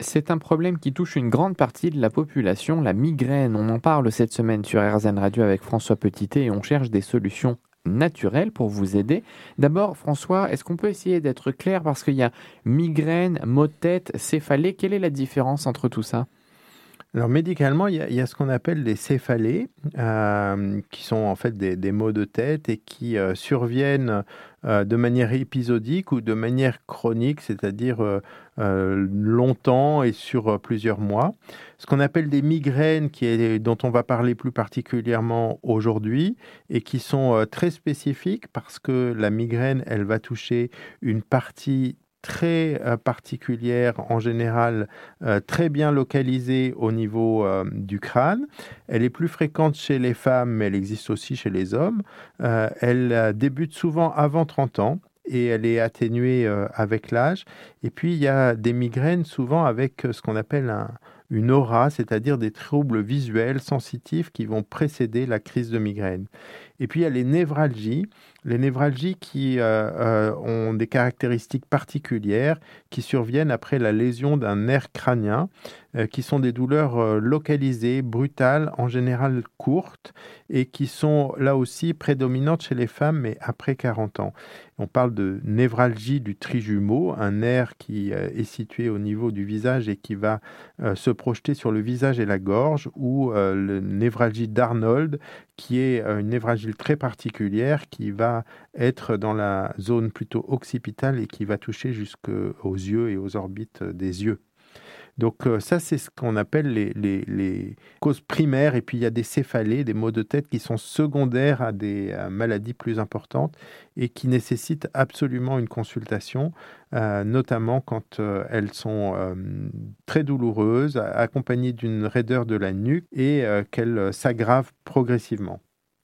C'est un problème qui touche une grande partie de la population, la migraine. On en parle cette semaine sur RZN Radio avec François Petitet et on cherche des solutions naturelles pour vous aider. D'abord, François, est-ce qu'on peut essayer d'être clair parce qu'il y a migraine, maux de tête, céphalée? Quelle est la différence entre tout ça? Alors médicalement, il y, a, ce qu'on appelle les céphalées, euh, qui sont en fait des, maux de tête et qui euh, surviennent euh, de manière épisodique ou de manière chronique, c'est-à-dire longtemps et sur plusieurs mois. Ce qu'on appelle des migraines, qui est, dont on va parler plus particulièrement aujourd'hui, et qui sont très spécifiques parce que la migraine, elle va toucher une partie très euh, particulière, en général euh, très bien localisée au niveau euh, du crâne. Elle est plus fréquente chez les femmes, mais elle existe aussi chez les hommes. elle débute souvent avant 30 ans et elle est atténuée avec l'âge. Et puis il y a des migraines souvent avec ce qu'on appelle une aura, c'est-à-dire des troubles visuels sensitifs qui vont précéder la crise de migraine. Et puis il y a les névralgies, les névralgies qui euh, euh, ont des caractéristiques particulières qui surviennent après la lésion d'un nerf crânien, euh, qui sont des douleurs localisées, brutales, en général courtes, et qui sont là aussi prédominantes chez les femmes, mais après 40 ans. On parle de névralgie du trijumeau, un nerf qui est situé au niveau du visage et qui va se projeter sur le visage et la gorge, ou le névralgie d'Arnold, qui est une névralgie très particulière qui va être dans la zone plutôt occipitale et qui va toucher jusqu'aux yeux et aux orbites des yeux. Donc euh, ça, c'est ce qu'on appelle les, causes primaires. Et puis il y a des céphalées, des maux de tête qui sont secondaires à des maladies plus importantes et qui nécessitent absolument une consultation, euh, notamment quand euh, elles sont très douloureuses, accompagnées d'une raideur de la nuque et qu'elles s'aggravent progressivement.